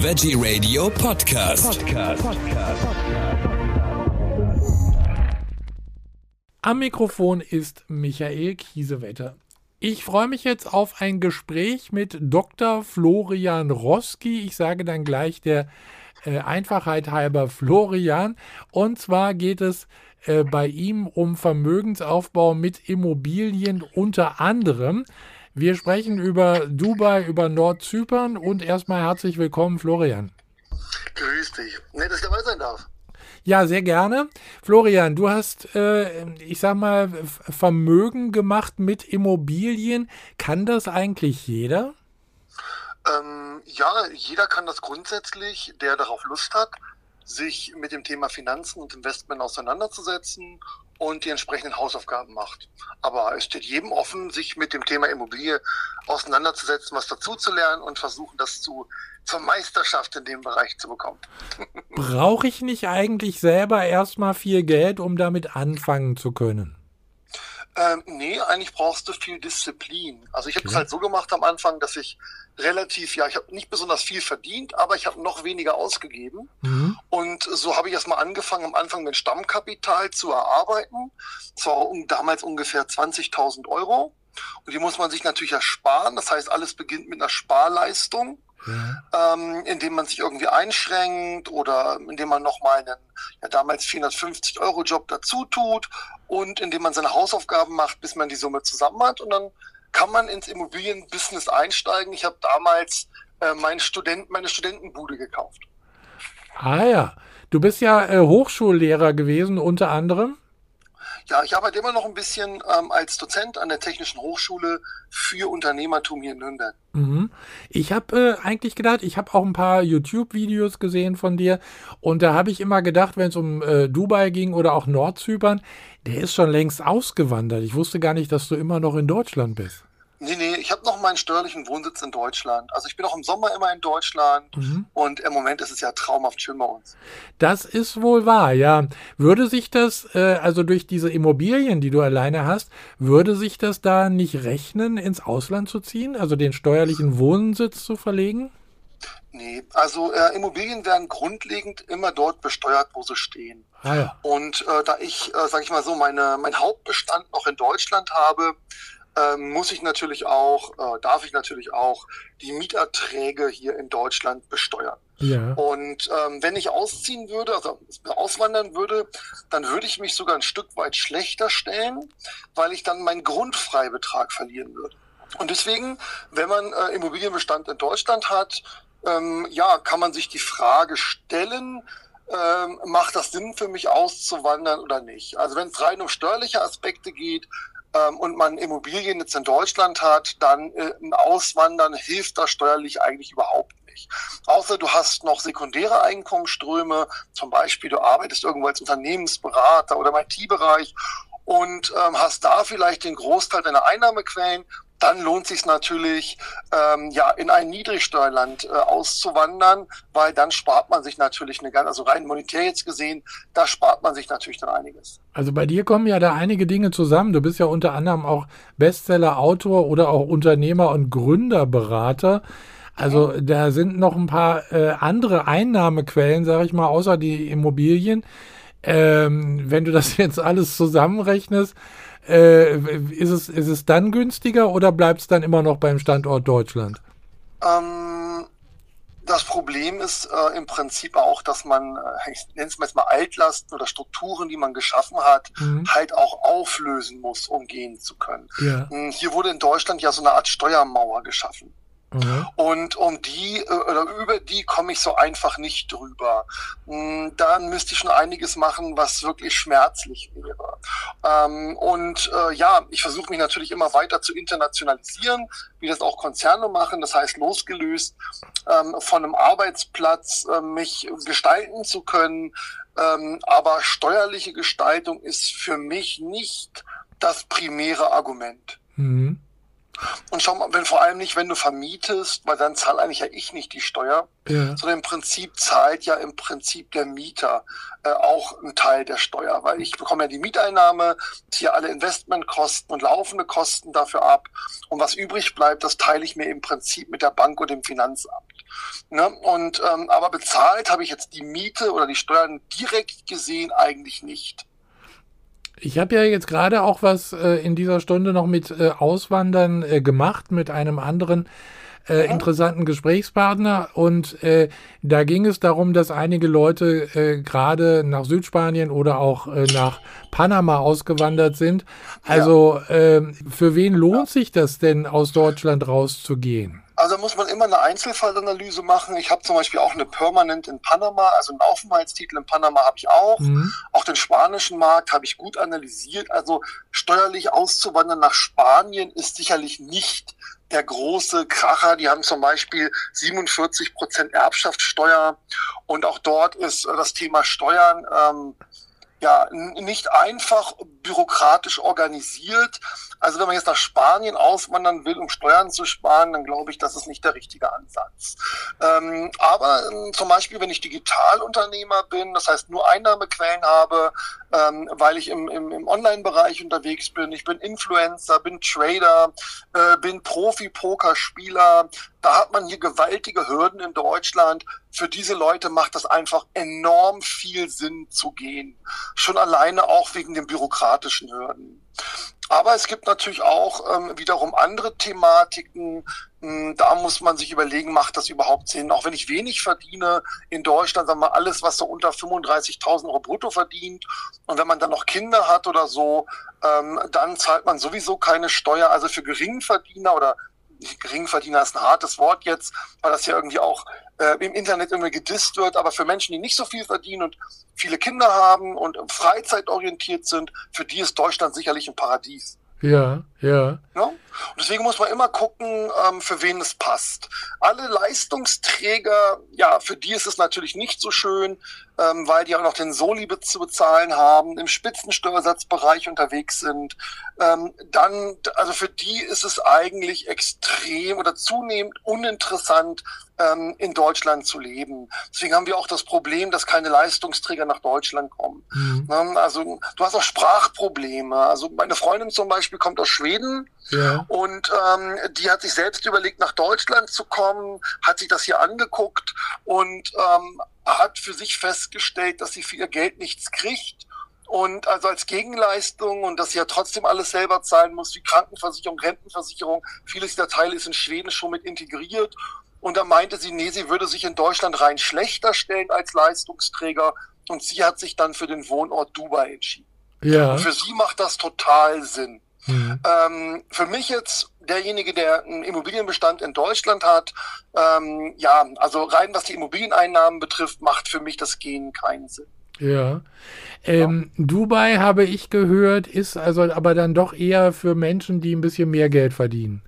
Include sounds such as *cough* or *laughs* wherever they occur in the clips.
Veggie Radio Podcast. Podcast. Am Mikrofon ist Michael Kiesewetter. Ich freue mich jetzt auf ein Gespräch mit Dr. Florian Roski. Ich sage dann gleich der äh, Einfachheit halber Florian. Und zwar geht es äh, bei ihm um Vermögensaufbau mit Immobilien unter anderem. Wir sprechen über Dubai, über Nordzypern und erstmal herzlich willkommen, Florian. Grüß dich. Nett, dass ich dabei sein darf. Ja, sehr gerne. Florian, du hast, äh, ich sag mal, Vermögen gemacht mit Immobilien. Kann das eigentlich jeder? Ähm, ja, jeder kann das grundsätzlich, der darauf Lust hat, sich mit dem Thema Finanzen und Investment auseinanderzusetzen und die entsprechenden Hausaufgaben macht. Aber es steht jedem offen, sich mit dem Thema Immobilie auseinanderzusetzen, was dazu zu lernen und versuchen, das zu, zur Meisterschaft in dem Bereich zu bekommen. Brauche ich nicht eigentlich selber erstmal viel Geld, um damit anfangen zu können? Ähm, nee, eigentlich brauchst du viel Disziplin. Also ich habe es okay. halt so gemacht am Anfang, dass ich relativ, ja, ich habe nicht besonders viel verdient, aber ich habe noch weniger ausgegeben. Mhm. Und so habe ich erstmal angefangen, am Anfang mit Stammkapital zu erarbeiten. Das war um, damals ungefähr 20.000 Euro. Und die muss man sich natürlich ersparen. Das heißt, alles beginnt mit einer Sparleistung ja. ähm, indem man sich irgendwie einschränkt oder indem man nochmal einen ja, damals 450 Euro Job dazu tut und indem man seine Hausaufgaben macht, bis man die Summe zusammen hat und dann kann man ins Immobilienbusiness einsteigen. Ich habe damals äh, meinen Student, meine Studentenbude gekauft. Ah ja, du bist ja äh, Hochschullehrer gewesen unter anderem. Ja, ich arbeite immer noch ein bisschen ähm, als Dozent an der Technischen Hochschule für Unternehmertum hier in Nürnberg. Mhm. Ich habe äh, eigentlich gedacht, ich habe auch ein paar YouTube-Videos gesehen von dir und da habe ich immer gedacht, wenn es um äh, Dubai ging oder auch Nordzypern, der ist schon längst ausgewandert. Ich wusste gar nicht, dass du immer noch in Deutschland bist. Nee, nee, ich habe noch meinen steuerlichen Wohnsitz in Deutschland. Also ich bin auch im Sommer immer in Deutschland mhm. und im Moment ist es ja traumhaft schön bei uns. Das ist wohl wahr, ja. Würde sich das, äh, also durch diese Immobilien, die du alleine hast, würde sich das da nicht rechnen, ins Ausland zu ziehen, also den steuerlichen Wohnsitz zu verlegen? Nee, also äh, Immobilien werden grundlegend immer dort besteuert, wo sie stehen. Ah, ja. Und äh, da ich, äh, sage ich mal so, meine, mein Hauptbestand noch in Deutschland habe, ähm, muss ich natürlich auch, äh, darf ich natürlich auch die Mieterträge hier in Deutschland besteuern. Ja. Und ähm, wenn ich ausziehen würde, also auswandern würde, dann würde ich mich sogar ein Stück weit schlechter stellen, weil ich dann meinen Grundfreibetrag verlieren würde. Und deswegen, wenn man äh, Immobilienbestand in Deutschland hat, ähm, ja, kann man sich die Frage stellen, ähm, macht das Sinn für mich auszuwandern oder nicht? Also wenn es rein um steuerliche Aspekte geht, und man Immobilien jetzt in Deutschland hat, dann äh, Auswandern hilft da steuerlich eigentlich überhaupt nicht. Außer du hast noch sekundäre Einkommensströme, zum Beispiel du arbeitest irgendwo als Unternehmensberater oder im IT-Bereich und ähm, hast da vielleicht den Großteil deiner Einnahmequellen dann lohnt sich natürlich, ähm, ja, in ein Niedrigsteuerland äh, auszuwandern, weil dann spart man sich natürlich eine ganze, also rein monetär jetzt gesehen, da spart man sich natürlich dann einiges. Also bei dir kommen ja da einige Dinge zusammen. Du bist ja unter anderem auch Bestseller-Autor oder auch Unternehmer und Gründerberater. Also da sind noch ein paar äh, andere Einnahmequellen, sage ich mal, außer die Immobilien. Ähm, wenn du das *laughs* jetzt alles zusammenrechnest, äh, ist, es, ist es dann günstiger oder bleibt es dann immer noch beim Standort Deutschland? Ähm, das Problem ist äh, im Prinzip auch, dass man, äh, ich nenne es mal Altlasten oder Strukturen, die man geschaffen hat, mhm. halt auch auflösen muss, um gehen zu können. Ja. Hm, hier wurde in Deutschland ja so eine Art Steuermauer geschaffen. Mhm. Und um die äh, oder über die komme ich so einfach nicht drüber. Hm, dann müsste ich schon einiges machen, was wirklich schmerzlich wäre. Ähm, und äh, ja, ich versuche mich natürlich immer weiter zu internationalisieren, wie das auch Konzerne machen. Das heißt, losgelöst ähm, von einem Arbeitsplatz äh, mich gestalten zu können. Ähm, aber steuerliche Gestaltung ist für mich nicht das primäre Argument. Mhm. Und schau mal, wenn vor allem nicht, wenn du vermietest, weil dann zahle eigentlich ja ich nicht die Steuer, ja. sondern im Prinzip zahlt ja im Prinzip der Mieter äh, auch einen Teil der Steuer, weil ich bekomme ja die Mieteinnahme, ziehe alle Investmentkosten und laufende Kosten dafür ab und was übrig bleibt, das teile ich mir im Prinzip mit der Bank und dem Finanzamt. Ne? Und ähm, aber bezahlt habe ich jetzt die Miete oder die Steuern direkt gesehen eigentlich nicht. Ich habe ja jetzt gerade auch was äh, in dieser Stunde noch mit äh, Auswandern äh, gemacht, mit einem anderen äh, interessanten Gesprächspartner. Und äh, da ging es darum, dass einige Leute äh, gerade nach Südspanien oder auch äh, nach Panama ausgewandert sind. Also ja. äh, für wen lohnt sich das denn, aus Deutschland rauszugehen? Also muss man immer eine Einzelfallanalyse machen. Ich habe zum Beispiel auch eine Permanent in Panama, also einen Aufenthaltstitel in Panama habe ich auch. Mhm. Auch den spanischen Markt habe ich gut analysiert. Also steuerlich auszuwandern nach Spanien ist sicherlich nicht der große Kracher. Die haben zum Beispiel 47 Prozent Erbschaftssteuer und auch dort ist das Thema Steuern ähm, ja nicht einfach bürokratisch organisiert. Also wenn man jetzt nach Spanien auswandern will, um Steuern zu sparen, dann glaube ich, das ist nicht der richtige Ansatz. Ähm, aber ähm, zum Beispiel, wenn ich Digitalunternehmer bin, das heißt nur Einnahmequellen habe, ähm, weil ich im, im, im Online-Bereich unterwegs bin, ich bin Influencer, bin Trader, äh, bin Profi-Pokerspieler, da hat man hier gewaltige Hürden in Deutschland. Für diese Leute macht das einfach enorm viel Sinn zu gehen. Schon alleine auch wegen den bürokratischen Hürden. Aber es gibt natürlich auch ähm, wiederum andere Thematiken. Hm, da muss man sich überlegen, macht das überhaupt Sinn? Auch wenn ich wenig verdiene in Deutschland, sagen wir alles, was so unter 35.000 Euro brutto verdient. Und wenn man dann noch Kinder hat oder so, ähm, dann zahlt man sowieso keine Steuer. Also für Geringverdiener oder Geringverdiener ist ein hartes Wort jetzt, weil das ja irgendwie auch äh, im Internet irgendwie gedisst wird, aber für Menschen, die nicht so viel verdienen und viele Kinder haben und freizeitorientiert sind, für die ist Deutschland sicherlich ein Paradies. Ja, ja. ja? Und deswegen muss man immer gucken, ähm, für wen es passt. Alle Leistungsträger, ja, für die ist es natürlich nicht so schön, ähm, weil die auch noch den Soli zu bezahlen haben, im Spitzensteuersatzbereich unterwegs sind. Ähm, dann, also für die ist es eigentlich extrem oder zunehmend uninteressant, in Deutschland zu leben. Deswegen haben wir auch das Problem, dass keine Leistungsträger nach Deutschland kommen. Mhm. Ne? Also du hast auch Sprachprobleme. Also meine Freundin zum Beispiel kommt aus Schweden ja. und ähm, die hat sich selbst überlegt, nach Deutschland zu kommen, hat sich das hier angeguckt und ähm, hat für sich festgestellt, dass sie für ihr Geld nichts kriegt. Und also als Gegenleistung und dass sie ja trotzdem alles selber zahlen muss, wie Krankenversicherung, Rentenversicherung, vieles der Teile ist in Schweden schon mit integriert. Und da meinte sie, nee, sie würde sich in Deutschland rein schlechter stellen als Leistungsträger. Und sie hat sich dann für den Wohnort Dubai entschieden. Ja. Und für sie macht das total Sinn. Mhm. Ähm, für mich jetzt derjenige, der einen Immobilienbestand in Deutschland hat, ähm, ja, also rein was die Immobilieneinnahmen betrifft, macht für mich das Gehen keinen Sinn. Ja. Ähm, ja. Dubai habe ich gehört, ist also aber dann doch eher für Menschen, die ein bisschen mehr Geld verdienen.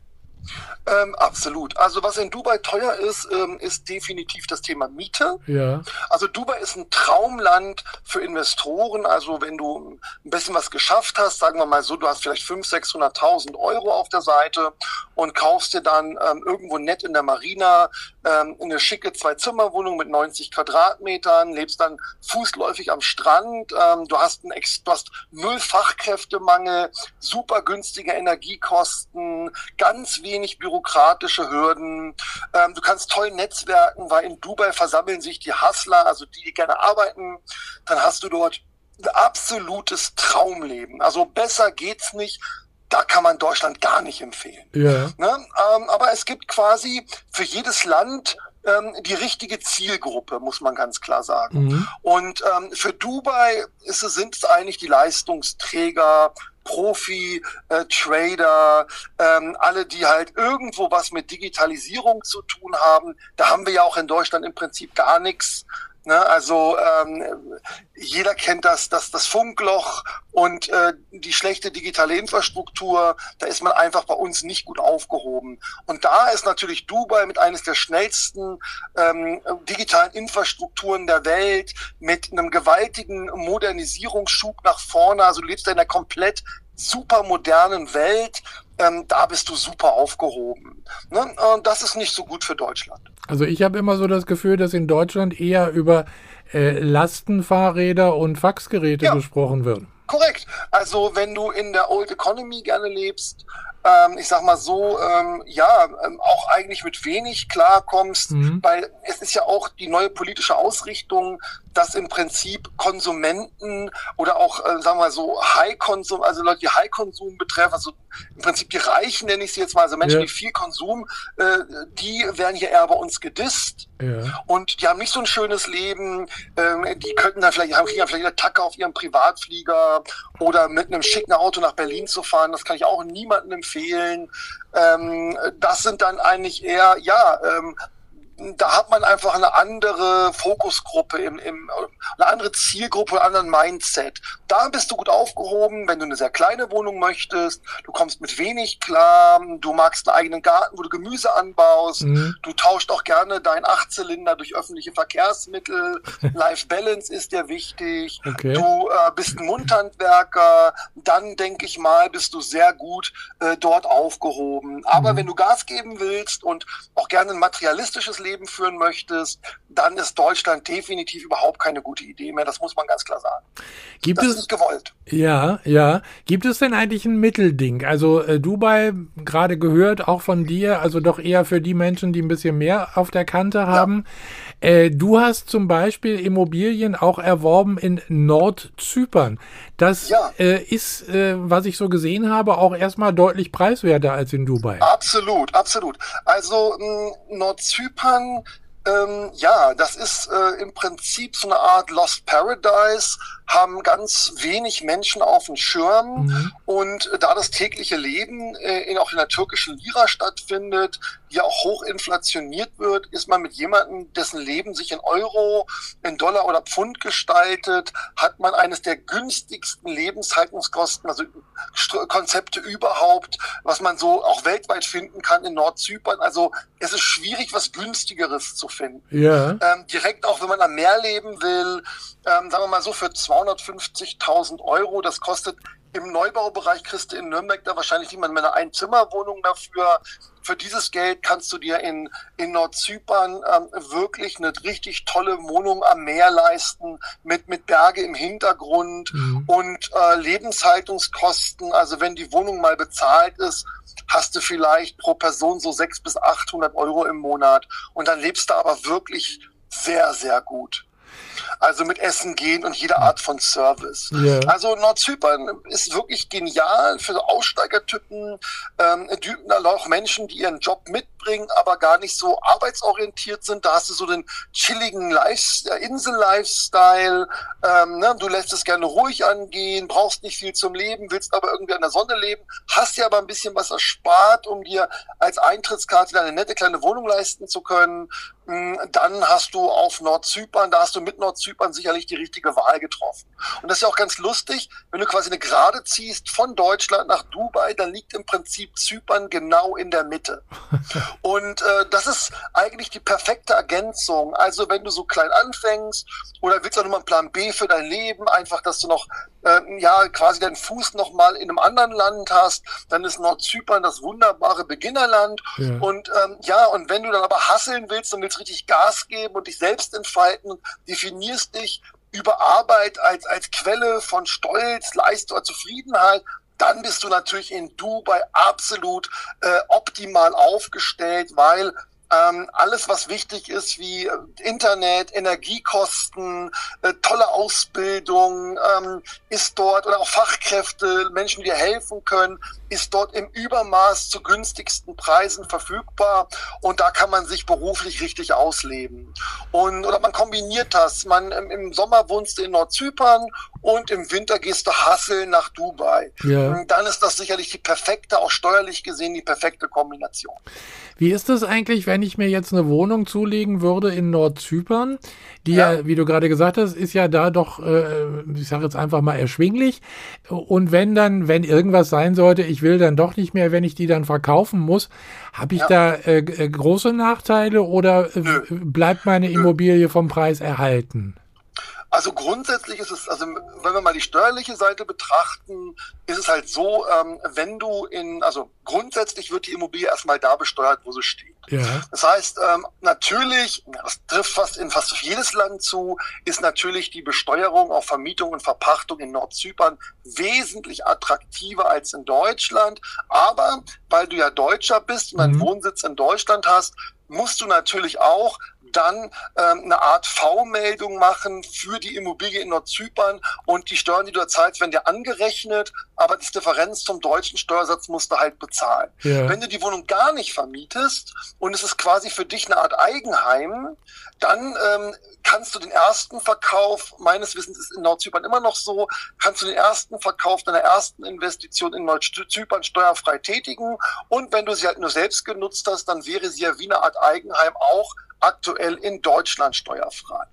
Ähm, absolut. Also was in Dubai teuer ist, ähm, ist definitiv das Thema Miete. Ja. Also Dubai ist ein Traumland für Investoren. Also wenn du ein bisschen was geschafft hast, sagen wir mal so, du hast vielleicht 500.000, 600.000 Euro auf der Seite und kaufst dir dann ähm, irgendwo nett in der Marina ähm, eine schicke Zwei-Zimmer-Wohnung mit 90 Quadratmetern, lebst dann fußläufig am Strand. Ähm, du hast einen Ex du hast null Fachkräftemangel, super günstige Energiekosten, ganz wenig Büro bürokratische Hürden. Ähm, du kannst toll netzwerken, weil in Dubai versammeln sich die Hustler, also die, die gerne arbeiten. Dann hast du dort ein absolutes Traumleben. Also besser geht's nicht da kann man Deutschland gar nicht empfehlen. Ja. Ne? Ähm, aber es gibt quasi für jedes Land ähm, die richtige Zielgruppe, muss man ganz klar sagen. Mhm. Und ähm, für Dubai ist sind es eigentlich die Leistungsträger, Profi, äh, Trader, ähm, alle, die halt irgendwo was mit Digitalisierung zu tun haben. Da haben wir ja auch in Deutschland im Prinzip gar nichts. Ne? Also ähm, jeder kennt das, das, das Funkloch und äh, die schlechte digitale Infrastruktur. Da ist man einfach bei uns nicht gut aufgehoben. Und da ist natürlich Dubai mit eines der schnellsten ähm, digitalen Infrastrukturen der Welt, mit einem gewaltigen Modernisierungsschub nach vorne. Also du lebst in einer komplett super modernen Welt. Ähm, da bist du super aufgehoben. Ne? Und das ist nicht so gut für Deutschland. Also ich habe immer so das Gefühl, dass in Deutschland eher über äh, Lastenfahrräder und Faxgeräte ja. gesprochen wird. Korrekt. Also wenn du in der Old Economy gerne lebst, ähm, ich sag mal so, ähm, ja, ähm, auch eigentlich mit wenig klarkommst, mhm. weil es ist ja auch die neue politische Ausrichtung, dass im Prinzip Konsumenten oder auch, äh, sagen wir mal so, High-Konsum, also Leute, die High-Konsum betreffen, also im Prinzip die Reichen nenne ich sie jetzt mal, also Menschen, ja. die viel Konsum, äh, die werden hier eher bei uns gedisst. Ja. Und die haben nicht so ein schönes Leben, ähm, die könnten dann vielleicht, haben kriegen vielleicht eine Tacke auf ihrem Privatflieger oder mit einem schicken Auto nach Berlin zu fahren, das kann ich auch niemandem empfehlen. Ähm, das sind dann eigentlich eher, ja, ähm, da hat man einfach eine andere Fokusgruppe, im, im, eine andere Zielgruppe, einen anderen Mindset. Da bist du gut aufgehoben, wenn du eine sehr kleine Wohnung möchtest, du kommst mit wenig klar, du magst einen eigenen Garten, wo du Gemüse anbaust, mhm. du tauscht auch gerne deinen Achtzylinder durch öffentliche Verkehrsmittel, *laughs* Life Balance ist dir wichtig, okay. du äh, bist ein Mundhandwerker, dann denke ich mal, bist du sehr gut äh, dort aufgehoben. Aber mhm. wenn du Gas geben willst und auch gerne ein materialistisches Leben Leben führen möchtest, dann ist Deutschland definitiv überhaupt keine gute Idee mehr. Das muss man ganz klar sagen. Gibt das es, ist gewollt. Ja, ja. Gibt es denn eigentlich ein Mittelding? Also äh, Dubai, gerade gehört, auch von dir, also doch eher für die Menschen, die ein bisschen mehr auf der Kante haben. Ja. Äh, du hast zum Beispiel Immobilien auch erworben in Nordzypern. Das ja. äh, ist, äh, was ich so gesehen habe, auch erstmal deutlich preiswerter als in Dubai. Absolut, absolut. Also Nordzypern ähm, ja, das ist äh, im Prinzip so eine Art Lost Paradise haben ganz wenig Menschen auf dem Schirm. Mhm. Und da das tägliche Leben äh, in, auch in der türkischen Lira stattfindet, die auch hoch inflationiert wird, ist man mit jemandem, dessen Leben sich in Euro, in Dollar oder Pfund gestaltet, hat man eines der günstigsten Lebenshaltungskosten, also Konzepte überhaupt, was man so auch weltweit finden kann in Nordzypern. Also es ist schwierig, was günstigeres zu finden. Ja. Ähm, direkt auch, wenn man am Meer leben will, ähm, sagen wir mal so, für 250.000 Euro. Das kostet im Neubaubereich kriegst du in Nürnberg da wahrscheinlich niemand mehr eine Einzimmerwohnung dafür. Für dieses Geld kannst du dir in, in Nordzypern ähm, wirklich eine richtig tolle Wohnung am Meer leisten, mit, mit Berge im Hintergrund mhm. und äh, Lebenshaltungskosten. Also wenn die Wohnung mal bezahlt ist, hast du vielleicht pro Person so 600 bis 800 Euro im Monat. Und dann lebst du aber wirklich sehr, sehr gut. Also mit Essen gehen und jede Art von Service. Yeah. Also Nordzypern ist wirklich genial für Aussteigertypen, ähm, auch Menschen, die ihren Job mitbringen, aber gar nicht so arbeitsorientiert sind. Da hast du so den chilligen äh, Insel-Lifestyle. Ähm, ne? Du lässt es gerne ruhig angehen, brauchst nicht viel zum Leben, willst aber irgendwie an der Sonne leben, hast dir aber ein bisschen was erspart, um dir als Eintrittskarte eine nette kleine Wohnung leisten zu können. Hm, dann hast du auf Nordzypern, da hast du mit Nordzypern sicherlich die richtige Wahl getroffen. Und das ist ja auch ganz lustig, wenn du quasi eine Gerade ziehst von Deutschland nach Dubai, dann liegt im Prinzip Zypern genau in der Mitte. *laughs* Und äh, das ist eigentlich die perfekte Ergänzung. Also wenn du so klein anfängst oder willst du nochmal einen Plan B für dein Leben, einfach, dass du noch äh, ja quasi deinen Fuß nochmal in einem anderen Land hast, dann ist Nordzypern das wunderbare Beginnerland. Ja. Und ähm, ja, und wenn du dann aber hasseln willst und willst richtig Gas geben und dich selbst entfalten, definierst dich über Arbeit als, als Quelle von Stolz, Leistung Zufriedenheit, dann bist du natürlich in Dubai absolut äh, optimal aufgestellt, weil ähm, alles, was wichtig ist, wie äh, Internet, Energiekosten, äh, tolle Ausbildung, ähm, ist dort oder auch Fachkräfte, Menschen, die dir helfen können, ist dort im Übermaß zu günstigsten Preisen verfügbar und da kann man sich beruflich richtig ausleben. Und oder man kombiniert das. Man im, Sommer wohnst du in Nordzypern und im Winter gehst du hasseln nach Dubai. Ja. Dann ist das sicherlich die perfekte, auch steuerlich gesehen, die perfekte Kombination. Wie ist das eigentlich, wenn ich mir jetzt eine Wohnung zulegen würde in Nordzypern? Die ja, ja wie du gerade gesagt hast, ist ja da doch, äh, ich sage jetzt einfach mal erschwinglich. Und wenn dann, wenn irgendwas sein sollte, ich will dann doch nicht mehr, wenn ich die dann verkaufen muss, habe ich ja. da äh, äh große Nachteile oder äh, bleibt meine Immobilie vom Preis erhalten? Also grundsätzlich ist es, also wenn wir mal die steuerliche Seite betrachten, ist es halt so, ähm, wenn du in, also grundsätzlich wird die Immobilie erstmal da besteuert, wo sie steht. Ja. Das heißt, ähm, natürlich, das trifft fast in fast jedes Land zu, ist natürlich die Besteuerung auf Vermietung und Verpachtung in Nordzypern wesentlich attraktiver als in Deutschland. Aber weil du ja Deutscher bist und einen mhm. Wohnsitz in Deutschland hast, musst du natürlich auch dann ähm, eine Art V-Meldung machen für die Immobilie in Nordzypern und die Steuern, die du zahlst, werden dir angerechnet, aber das Differenz zum deutschen Steuersatz musst du halt bezahlen. Ja. Wenn du die Wohnung gar nicht vermietest und es ist quasi für dich eine Art Eigenheim, dann ähm, kannst du den ersten Verkauf, meines Wissens ist in Nordzypern immer noch so, kannst du den ersten Verkauf deiner ersten Investition in Nordzypern steuerfrei tätigen und wenn du sie halt nur selbst genutzt hast, dann wäre sie ja wie eine Art Eigenheim auch aktuell in Deutschland steuerfrei.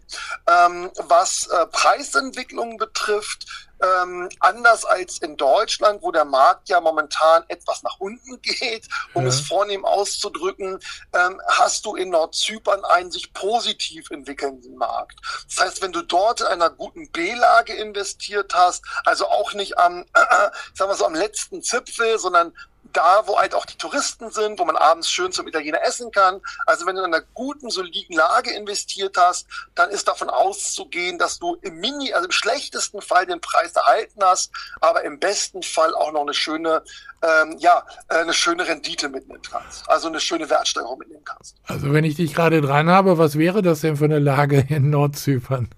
Ähm, was äh, Preisentwicklung betrifft, ähm, anders als in Deutschland, wo der Markt ja momentan etwas nach unten *laughs* geht, um ja. es vornehm auszudrücken, ähm, hast du in Nordzypern einen sich positiv entwickelnden Markt. Das heißt, wenn du dort in einer guten B-Lage investiert hast, also auch nicht am, äh, sagen wir so, am letzten Zipfel, sondern da, wo halt auch die Touristen sind, wo man abends schön zum Italiener essen kann. Also wenn du in einer guten, soliden Lage investiert hast, dann ist davon auszugehen, dass du im Mini, also im schlechtesten Fall den Preis erhalten hast, aber im besten Fall auch noch eine schöne, ähm, ja, äh, eine schöne Rendite mitnehmen kannst. Also eine schöne Wertsteigerung mitnehmen kannst. Also wenn ich dich gerade dran habe, was wäre das denn für eine Lage in Nordzypern?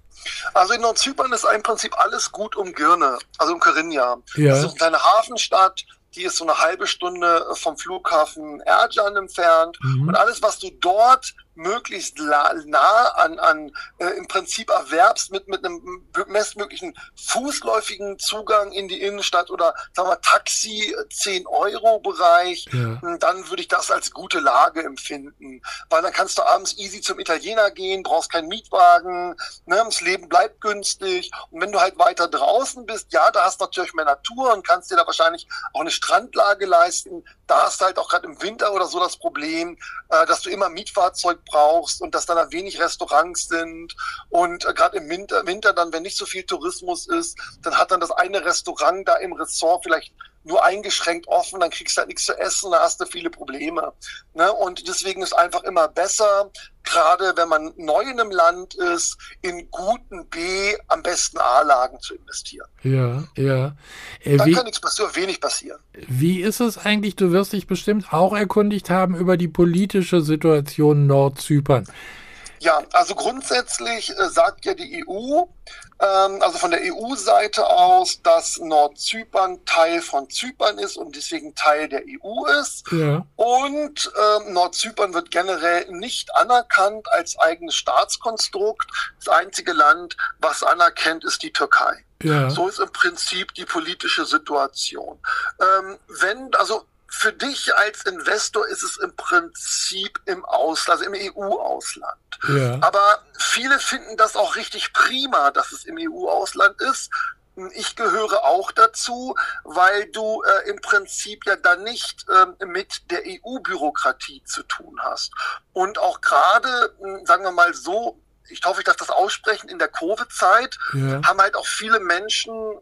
Also in Nordzypern ist im Prinzip alles gut um Girne, also um Karinia. Ja. Das ist eine kleine Hafenstadt, die ist so eine halbe Stunde vom Flughafen Erjan entfernt. Mhm. Und alles, was du dort möglichst nah an, an äh, im Prinzip erwerbst mit, mit einem bestmöglichen fußläufigen Zugang in die Innenstadt oder sagen wir Taxi 10 Euro Bereich, ja. dann würde ich das als gute Lage empfinden. Weil dann kannst du abends easy zum Italiener gehen, brauchst keinen Mietwagen, ne, das Leben bleibt günstig. Und wenn du halt weiter draußen bist, ja, da hast du natürlich mehr Natur und kannst dir da wahrscheinlich auch eine Strandlage leisten. Da hast du halt auch gerade im Winter oder so das Problem, äh, dass du immer Mietfahrzeug brauchst und dass dann da wenig Restaurants sind. Und äh, gerade im Winter, Winter dann, wenn nicht so viel Tourismus ist, dann hat dann das eine Restaurant da im Ressort vielleicht nur eingeschränkt offen, dann kriegst du halt nichts zu essen, da hast du viele Probleme. Ne? Und deswegen ist einfach immer besser, gerade wenn man neu in einem Land ist, in guten B, am besten A-Lagen zu investieren. Ja, ja. Äh, Dann wie, kann nichts passieren, wenig passieren. Wie ist es eigentlich, du wirst dich bestimmt auch erkundigt haben über die politische Situation Nordzypern. Ja, also grundsätzlich äh, sagt ja die EU, ähm, also von der EU-Seite aus, dass Nordzypern Teil von Zypern ist und deswegen Teil der EU ist. Ja. Und ähm, Nordzypern wird generell nicht anerkannt als eigenes Staatskonstrukt. Das einzige Land, was anerkennt, ist die Türkei. Ja. So ist im Prinzip die politische Situation. Ähm, wenn, also für dich als Investor ist es im Prinzip im Ausland, also im EU-Ausland. Ja. Aber viele finden das auch richtig prima, dass es im EU-Ausland ist. Ich gehöre auch dazu, weil du äh, im Prinzip ja dann nicht äh, mit der EU-Bürokratie zu tun hast. Und auch gerade, hm, sagen wir mal so, ich hoffe, ich darf das aussprechen, in der Covid-Zeit ja. haben halt auch viele Menschen,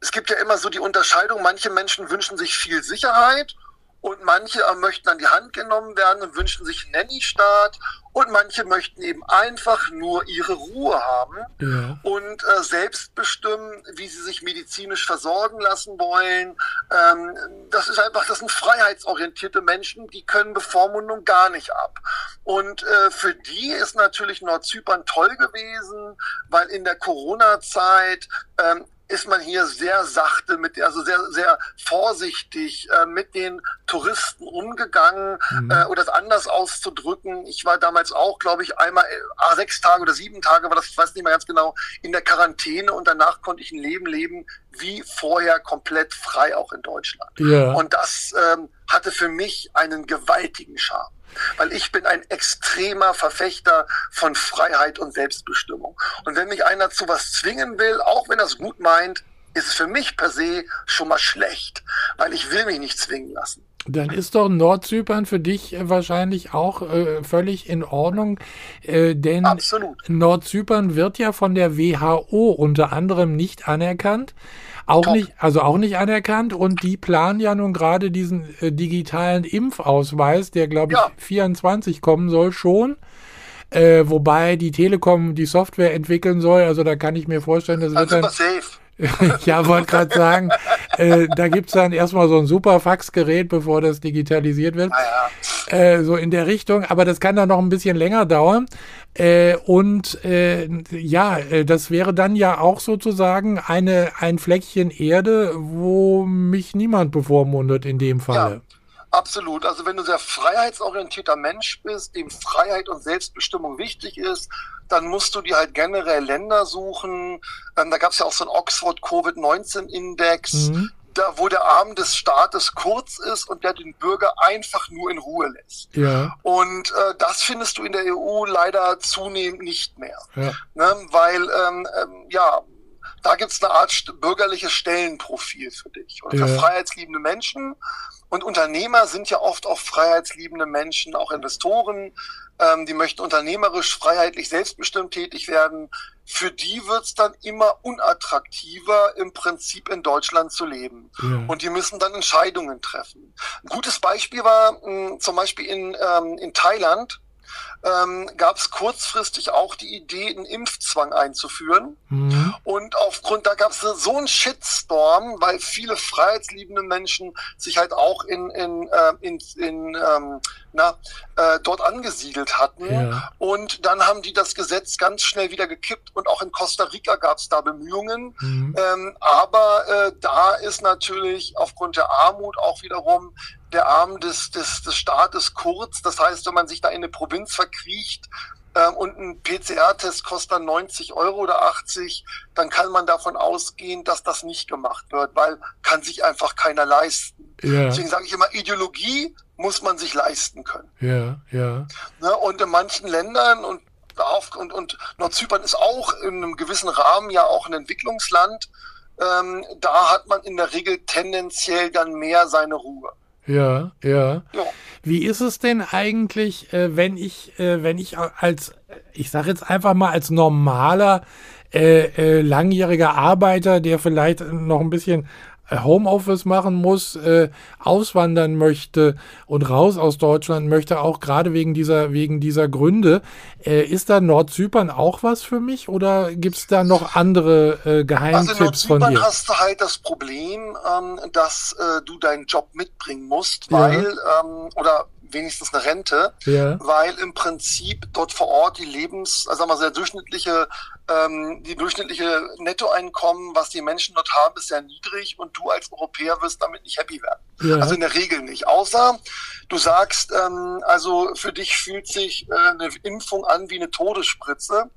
es gibt ja immer so die Unterscheidung, manche Menschen wünschen sich viel Sicherheit und manche möchten an die Hand genommen werden und wünschen sich einen Nanny-Staat. Und manche möchten eben einfach nur ihre Ruhe haben ja. und äh, selbst bestimmen, wie sie sich medizinisch versorgen lassen wollen. Ähm, das ist einfach, das sind freiheitsorientierte Menschen, die können Bevormundung gar nicht ab. Und äh, für die ist natürlich Nordzypern toll gewesen, weil in der Corona-Zeit ähm, ist man hier sehr sachte mit, also sehr, sehr vorsichtig äh, mit den Touristen umgegangen mhm. äh, oder es anders auszudrücken. Ich war damals auch, glaube ich, einmal äh, sechs Tage oder sieben Tage war das, ich weiß nicht mehr ganz genau, in der Quarantäne und danach konnte ich ein Leben leben wie vorher komplett frei auch in Deutschland. Ja. Und das ähm, hatte für mich einen gewaltigen Charme weil ich bin ein extremer Verfechter von Freiheit und Selbstbestimmung. Und wenn mich einer zu was zwingen will, auch wenn er es gut meint, ist es für mich per se schon mal schlecht, weil ich will mich nicht zwingen lassen. Dann ist doch Nordzypern für dich wahrscheinlich auch äh, völlig in Ordnung, äh, denn Absolut. Nordzypern wird ja von der WHO unter anderem nicht anerkannt. Auch Top. nicht, also auch nicht anerkannt und die planen ja nun gerade diesen äh, digitalen Impfausweis, der glaube ich ja. 24 kommen soll schon. Äh, wobei die Telekom die Software entwickeln soll, also da kann ich mir vorstellen, das wird dann. Safe. *laughs* ja, wollte gerade sagen, äh, da gibt's dann erstmal so ein super Faxgerät, bevor das digitalisiert wird. Ah, ja. äh, so in der Richtung, aber das kann dann noch ein bisschen länger dauern. Äh, und äh, ja, äh, das wäre dann ja auch sozusagen eine, ein Fleckchen Erde, wo mich niemand bevormundet in dem Falle. Ja. Absolut. Also wenn du sehr freiheitsorientierter Mensch bist, dem Freiheit und Selbstbestimmung wichtig ist, dann musst du dir halt generell Länder suchen. Ähm, da gab es ja auch so einen Oxford Covid-19-Index, mhm. da, wo der Arm des Staates kurz ist und der den Bürger einfach nur in Ruhe lässt. Ja. Und äh, das findest du in der EU leider zunehmend nicht mehr. Ja. Ne? Weil, ähm, ähm, ja, da gibt es eine Art bürgerliches Stellenprofil für dich. Und ja. für freiheitsliebende Menschen und Unternehmer sind ja oft auch freiheitsliebende Menschen, auch Investoren, ähm, die möchten unternehmerisch, freiheitlich, selbstbestimmt tätig werden. Für die wird's dann immer unattraktiver, im Prinzip in Deutschland zu leben. Ja. Und die müssen dann Entscheidungen treffen. Ein gutes Beispiel war mh, hm, zum Beispiel in, ähm, in Thailand ähm, gab es kurzfristig auch die Idee, einen Impfzwang einzuführen. Mhm. Und aufgrund, da gab es so einen Shitstorm, weil viele freiheitsliebende Menschen sich halt auch in, in, äh, in, in ähm, na, äh, dort angesiedelt hatten. Ja. Und dann haben die das Gesetz ganz schnell wieder gekippt und auch in Costa Rica gab es da Bemühungen. Mhm. Ähm, aber äh, da ist natürlich aufgrund der Armut auch wiederum der Arm des, des, des Staates kurz. Das heißt, wenn man sich da in eine Provinz verkriecht ähm, und ein PCR-Test kostet dann 90 Euro oder 80, dann kann man davon ausgehen, dass das nicht gemacht wird, weil kann sich einfach keiner leisten. Ja. Deswegen sage ich immer, Ideologie muss man sich leisten können. Ja, ja. Ne, und in manchen Ländern und auf, und, und Nordzypern ist auch in einem gewissen Rahmen ja auch ein Entwicklungsland. Ähm, da hat man in der Regel tendenziell dann mehr seine Ruhe. Ja, ja, ja. Wie ist es denn eigentlich, äh, wenn ich, äh, wenn ich als, ich sage jetzt einfach mal als normaler äh, äh, langjähriger Arbeiter, der vielleicht noch ein bisschen Homeoffice machen muss, äh, auswandern möchte und raus aus Deutschland möchte, auch gerade wegen dieser, wegen dieser Gründe. Äh, ist da Nordzypern auch was für mich oder gibt es da noch andere äh, Geheimtipps also in Nordzypern hast du halt das Problem, ähm, dass äh, du deinen Job mitbringen musst, weil, ja. ähm, oder wenigstens eine Rente, ja. weil im Prinzip dort vor Ort die Lebens, also sagen wir, sehr durchschnittliche, ähm, die durchschnittliche Nettoeinkommen, was die Menschen dort haben, ist sehr niedrig und du als Europäer wirst damit nicht happy werden. Ja. Also in der Regel nicht. Außer du sagst, ähm, also für dich fühlt sich äh, eine Impfung an wie eine Todesspritze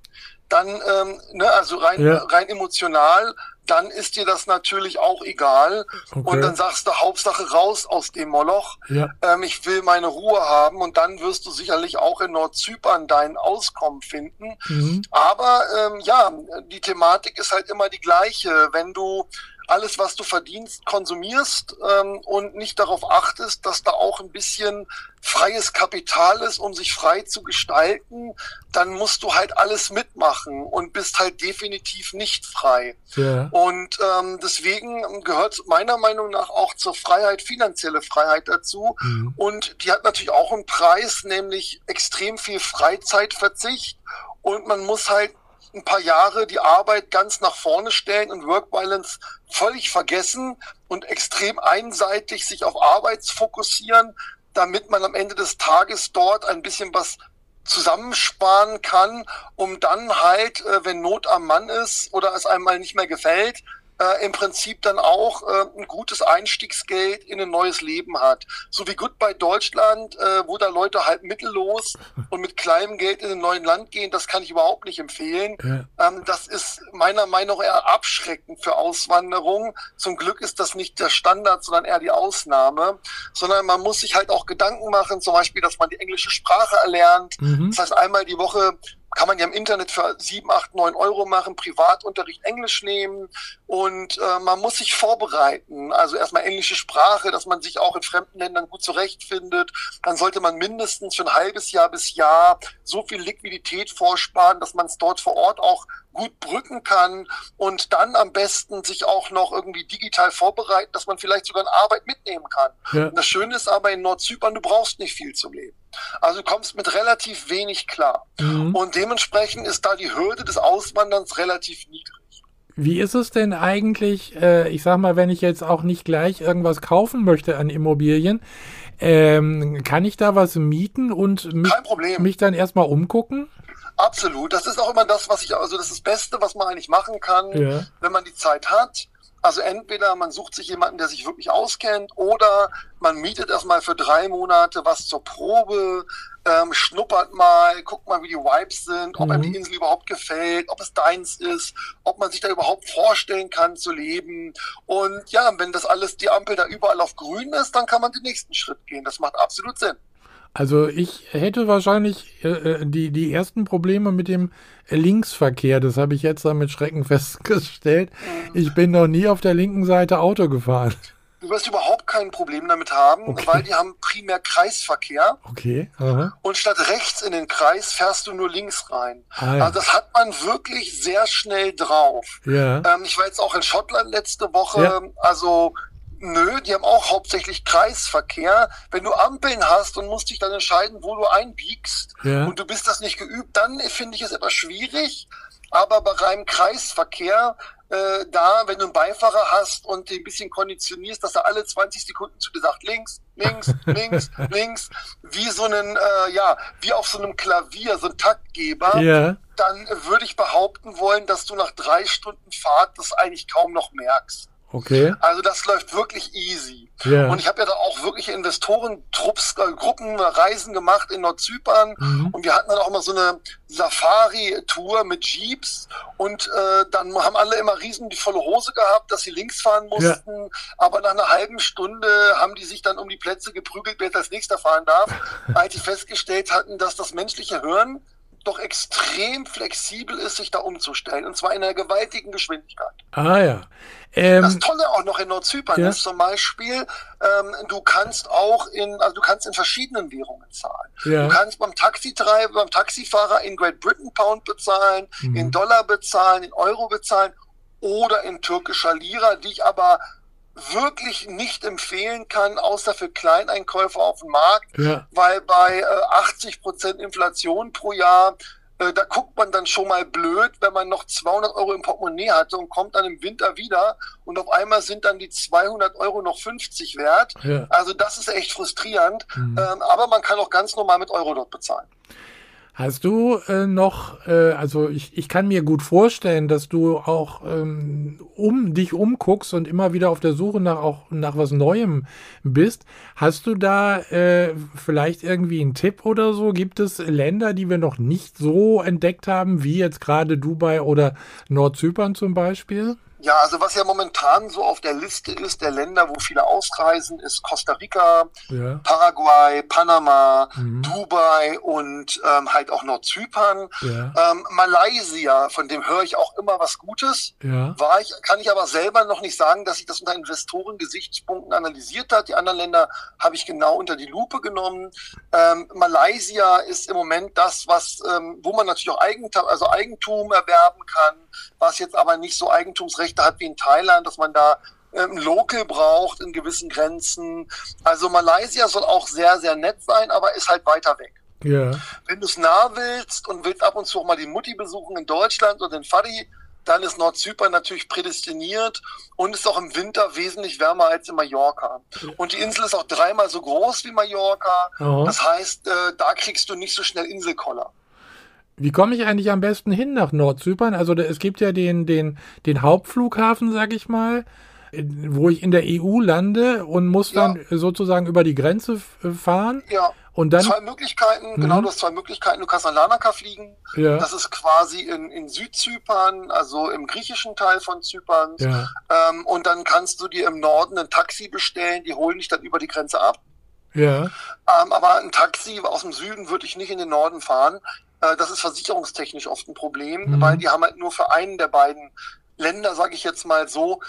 dann, ähm, ne, also rein, ja. rein emotional, dann ist dir das natürlich auch egal. Okay. Und dann sagst du, Hauptsache raus aus dem Moloch. Ja. Ähm, ich will meine Ruhe haben. Und dann wirst du sicherlich auch in Nordzypern dein Auskommen finden. Mhm. Aber ähm, ja, die Thematik ist halt immer die gleiche. Wenn du alles, was du verdienst, konsumierst ähm, und nicht darauf achtest, dass da auch ein bisschen freies Kapital ist, um sich frei zu gestalten, dann musst du halt alles mitmachen und bist halt definitiv nicht frei. Ja. Und ähm, deswegen gehört meiner Meinung nach auch zur Freiheit finanzielle Freiheit dazu. Mhm. Und die hat natürlich auch einen Preis, nämlich extrem viel Freizeitverzicht. Und man muss halt ein paar Jahre die Arbeit ganz nach vorne stellen und Work Balance völlig vergessen und extrem einseitig sich auf Arbeit fokussieren, damit man am Ende des Tages dort ein bisschen was zusammensparen kann, um dann halt, äh, wenn Not am Mann ist oder es einmal nicht mehr gefällt, äh, im Prinzip dann auch äh, ein gutes Einstiegsgeld in ein neues Leben hat. So wie Goodbye Deutschland, äh, wo da Leute halt mittellos und mit kleinem Geld in ein neues Land gehen, das kann ich überhaupt nicht empfehlen. Ja. Ähm, das ist meiner Meinung nach eher abschreckend für Auswanderung. Zum Glück ist das nicht der Standard, sondern eher die Ausnahme, sondern man muss sich halt auch Gedanken machen, zum Beispiel, dass man die englische Sprache erlernt. Mhm. Das heißt, einmal die Woche kann man ja im Internet für 7, 8, 9 Euro machen, Privatunterricht Englisch nehmen und äh, man muss sich vorbereiten. Also erstmal englische Sprache, dass man sich auch in fremden Ländern gut zurechtfindet. Dann sollte man mindestens für ein halbes Jahr bis Jahr so viel Liquidität vorsparen, dass man es dort vor Ort auch gut brücken kann und dann am besten sich auch noch irgendwie digital vorbereiten, dass man vielleicht sogar eine Arbeit mitnehmen kann. Ja. das Schöne ist aber in Nordzypern, du brauchst nicht viel zum Leben. Also du kommst mit relativ wenig klar. Mhm. Und dementsprechend ist da die Hürde des Auswanderns relativ niedrig. Wie ist es denn eigentlich, äh, ich sag mal, wenn ich jetzt auch nicht gleich irgendwas kaufen möchte an Immobilien, ähm, kann ich da was mieten und mich, mich dann erstmal umgucken? Absolut. Das ist auch immer das, was ich, also das ist das Beste, was man eigentlich machen kann, ja. wenn man die Zeit hat. Also entweder man sucht sich jemanden, der sich wirklich auskennt, oder man mietet erstmal für drei Monate was zur Probe, ähm, schnuppert mal, guckt mal, wie die Vibes sind, ob mhm. einem die Insel überhaupt gefällt, ob es deins ist, ob man sich da überhaupt vorstellen kann zu leben. Und ja, wenn das alles, die Ampel da überall auf grün ist, dann kann man den nächsten Schritt gehen. Das macht absolut Sinn. Also ich hätte wahrscheinlich äh, äh, die, die ersten Probleme mit dem Linksverkehr. Das habe ich jetzt mit Schrecken *laughs* festgestellt. Ich bin noch nie auf der linken Seite Auto gefahren. Du wirst überhaupt kein Problem damit haben, okay. weil die haben primär Kreisverkehr. Okay. Aha. Und statt rechts in den Kreis fährst du nur links rein. Ah, ja. Also das hat man wirklich sehr schnell drauf. Ja. Ähm, ich war jetzt auch in Schottland letzte Woche. Ja. Also Nö, die haben auch hauptsächlich Kreisverkehr. Wenn du Ampeln hast und musst dich dann entscheiden, wo du einbiegst ja. und du bist das nicht geübt, dann finde ich es etwas schwierig. Aber bei reinem Kreisverkehr, äh, da, wenn du einen Beifahrer hast und den ein bisschen konditionierst, dass er alle 20 Sekunden zu dir sagt, links, links, *laughs* links, links, wie so einen, äh, ja, wie auf so einem Klavier, so ein Taktgeber, ja. dann würde ich behaupten wollen, dass du nach drei Stunden Fahrt das eigentlich kaum noch merkst. Okay. Also das läuft wirklich easy. Yeah. Und ich habe ja da auch wirklich Investoren-Trupps, äh, Gruppen, Reisen gemacht in Nordzypern. Mhm. Und wir hatten dann auch mal so eine Safari-Tour mit Jeeps. Und äh, dann haben alle immer riesen die volle Hose gehabt, dass sie links fahren mussten. Yeah. Aber nach einer halben Stunde haben die sich dann um die Plätze geprügelt, wer als nächster fahren darf, *laughs* als die festgestellt hatten, dass das menschliche Hirn doch extrem flexibel ist, sich da umzustellen. Und zwar in einer gewaltigen Geschwindigkeit. Ah ja. Ähm, das Tolle auch noch in Nordzypern ja. ist zum Beispiel, ähm, du kannst auch in, also du kannst in verschiedenen Währungen zahlen. Ja. Du kannst beim Taxitreiber, beim Taxifahrer in Great Britain Pound bezahlen, mhm. in Dollar bezahlen, in Euro bezahlen oder in türkischer Lira, die ich aber wirklich nicht empfehlen kann, außer für Kleineinkäufer auf dem Markt, ja. weil bei äh, 80 Prozent Inflation pro Jahr, äh, da guckt man dann schon mal blöd, wenn man noch 200 Euro im Portemonnaie hatte und kommt dann im Winter wieder und auf einmal sind dann die 200 Euro noch 50 wert. Ja. Also das ist echt frustrierend, mhm. ähm, aber man kann auch ganz normal mit Euro dort bezahlen. Hast du äh, noch, äh, also ich, ich kann mir gut vorstellen, dass du auch ähm, um dich umguckst und immer wieder auf der Suche nach auch nach was Neuem bist. Hast du da äh, vielleicht irgendwie einen Tipp oder so? Gibt es Länder, die wir noch nicht so entdeckt haben, wie jetzt gerade Dubai oder Nordzypern zum Beispiel? Ja, also was ja momentan so auf der Liste ist, der Länder, wo viele ausreisen, ist Costa Rica, ja. Paraguay, Panama, mhm. Dubai und ähm, halt auch Nordzypern. Ja. Ähm, Malaysia, von dem höre ich auch immer was Gutes. Ja. War ich, kann ich aber selber noch nicht sagen, dass ich das unter Investoren-Gesichtspunkten analysiert hat. Die anderen Länder habe ich genau unter die Lupe genommen. Ähm, Malaysia ist im Moment das, was, ähm, wo man natürlich auch Eigentum, also Eigentum erwerben kann, was jetzt aber nicht so Eigentumsrecht Rechte hat wie in Thailand, dass man da ähm, Local braucht in gewissen Grenzen. Also Malaysia soll auch sehr, sehr nett sein, aber ist halt weiter weg. Ja. Wenn du es nah willst und willst ab und zu auch mal die Mutti besuchen in Deutschland oder den Fadi, dann ist Nordzypern natürlich prädestiniert und ist auch im Winter wesentlich wärmer als in Mallorca. Und die Insel ist auch dreimal so groß wie Mallorca. Aha. Das heißt, äh, da kriegst du nicht so schnell Inselkoller. Wie komme ich eigentlich am besten hin nach Nordzypern? Also es gibt ja den, den, den Hauptflughafen, sag ich mal, wo ich in der EU lande und muss ja. dann sozusagen über die Grenze fahren. Ja. Und dann, zwei Möglichkeiten, mhm. genau, du hast zwei Möglichkeiten. Du kannst nach Larnaca fliegen. Ja. Das ist quasi in, in Südzypern, also im griechischen Teil von Zypern. Ja. Ähm, und dann kannst du dir im Norden ein Taxi bestellen, die holen dich dann über die Grenze ab. Ja. Ähm, aber ein Taxi aus dem Süden würde ich nicht in den Norden fahren. Äh, das ist versicherungstechnisch oft ein Problem, mhm. weil die haben halt nur für einen der beiden Länder, sage ich jetzt mal so,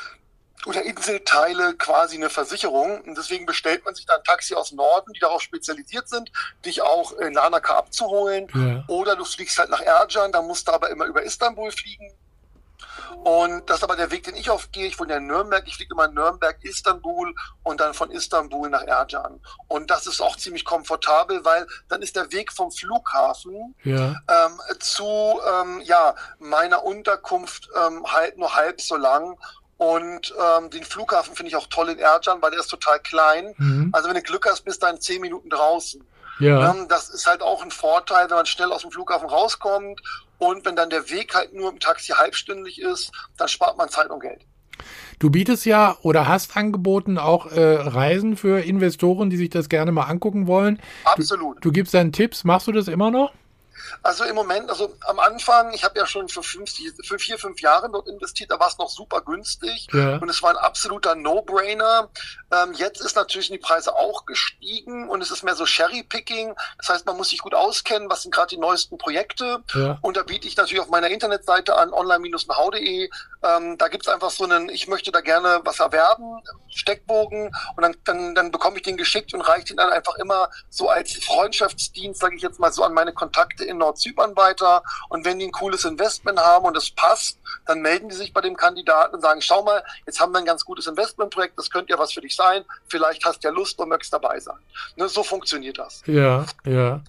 oder Inselteile quasi eine Versicherung. Und deswegen bestellt man sich dann ein Taxi aus Norden, die darauf spezialisiert sind, dich auch in Lanaka abzuholen. Ja. Oder du fliegst halt nach Ercan, da musst du aber immer über Istanbul fliegen. Und das ist aber der Weg, den ich oft gehe. Ich wohne ja in Nürnberg. Ich fliege immer in Nürnberg, Istanbul und dann von Istanbul nach Ercan. Und das ist auch ziemlich komfortabel, weil dann ist der Weg vom Flughafen ja. ähm, zu ähm, ja, meiner Unterkunft ähm, halt nur halb so lang. Und ähm, den Flughafen finde ich auch toll in Ercan, weil der ist total klein. Mhm. Also wenn du Glück hast, bist du in zehn Minuten draußen. Ja. Ähm, das ist halt auch ein Vorteil, wenn man schnell aus dem Flughafen rauskommt. Und wenn dann der Weg halt nur im Taxi halbstündlich ist, dann spart man Zeit und Geld. Du bietest ja oder hast angeboten auch äh, Reisen für Investoren, die sich das gerne mal angucken wollen. Absolut. Du, du gibst dann Tipps. Machst du das immer noch? Also im Moment, also am Anfang, ich habe ja schon für, fünf, für vier, fünf Jahre dort investiert, da war es noch super günstig ja. und es war ein absoluter No-Brainer. Ähm, jetzt ist natürlich die Preise auch gestiegen und es ist mehr so Cherry-Picking. Das heißt, man muss sich gut auskennen, was sind gerade die neuesten Projekte. Ja. Und da biete ich natürlich auf meiner Internetseite an, online-nahau.de. Ähm, da gibt es einfach so einen, ich möchte da gerne was erwerben, Steckbogen und dann, dann, dann bekomme ich den geschickt und reiche den dann einfach immer so als Freundschaftsdienst, sage ich jetzt mal so, an meine Kontakte in Nordzypern weiter. Und wenn die ein cooles Investment haben und es passt, dann melden die sich bei dem Kandidaten und sagen, schau mal, jetzt haben wir ein ganz gutes Investmentprojekt, das könnte ja was für dich sein. Vielleicht hast du ja Lust und möchtest dabei sein. Ne, so funktioniert das. Ja, ja.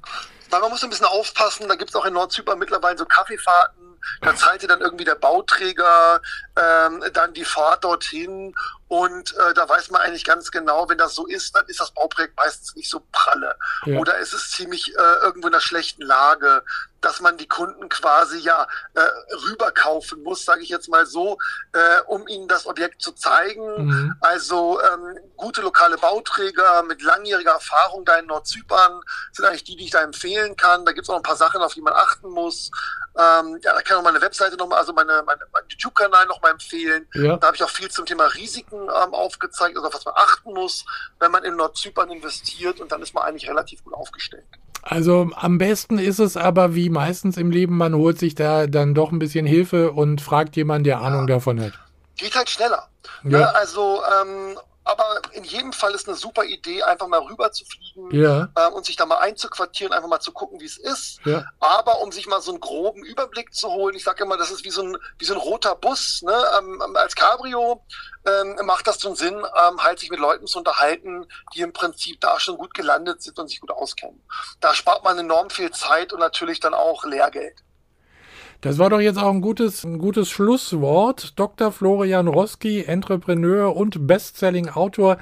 Weil man muss ein bisschen aufpassen, da gibt es auch in Nordzypern mittlerweile so Kaffeefahrten, da zahlt dir dann irgendwie der Bauträger ähm, dann die Fahrt dorthin und äh, da weiß man eigentlich ganz genau, wenn das so ist, dann ist das Bauprojekt meistens nicht so pralle. Ja. Oder es ist ziemlich äh, irgendwo in einer schlechten Lage, dass man die Kunden quasi ja äh, rüberkaufen muss, sage ich jetzt mal so, äh, um ihnen das Objekt zu zeigen. Mhm. Also ähm, gute lokale Bauträger mit langjähriger Erfahrung da in Nordzypern sind eigentlich die, die ich da empfehlen kann. Da gibt es auch ein paar Sachen, auf die man achten muss. Ähm, ja, da kann ich auch meine Webseite nochmal, also meine, meine, meinen YouTube-Kanal nochmal empfehlen. Ja. Da habe ich auch viel zum Thema Risiken ähm, aufgezeigt, also was man achten muss, wenn man in Nordzypern investiert und dann ist man eigentlich relativ gut aufgestellt. Also am besten ist es aber, wie meistens im Leben, man holt sich da dann doch ein bisschen Hilfe und fragt jemanden, der Ahnung ja. davon hat. Geht halt schneller. Ja. Ne? Also ähm, aber in jedem Fall ist eine super Idee, einfach mal rüber zu fliegen ja. äh, und sich da mal einzuquartieren, einfach mal zu gucken, wie es ist. Ja. Aber um sich mal so einen groben Überblick zu holen, ich sage immer, das ist wie so ein, wie so ein roter Bus. Ne? Ähm, ähm als Cabrio ähm, macht das schon Sinn, ähm, halt sich mit Leuten zu unterhalten, die im Prinzip da schon gut gelandet sind und sich gut auskennen. Da spart man enorm viel Zeit und natürlich dann auch Lehrgeld. Das war doch jetzt auch ein gutes, ein gutes Schlusswort. Dr. Florian Roski, Entrepreneur und Bestselling-Autor.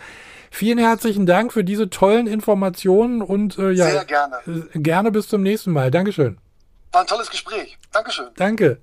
Vielen herzlichen Dank für diese tollen Informationen und äh, ja, Sehr gerne. Äh, gerne bis zum nächsten Mal. Dankeschön. War ein tolles Gespräch. Dankeschön. Danke.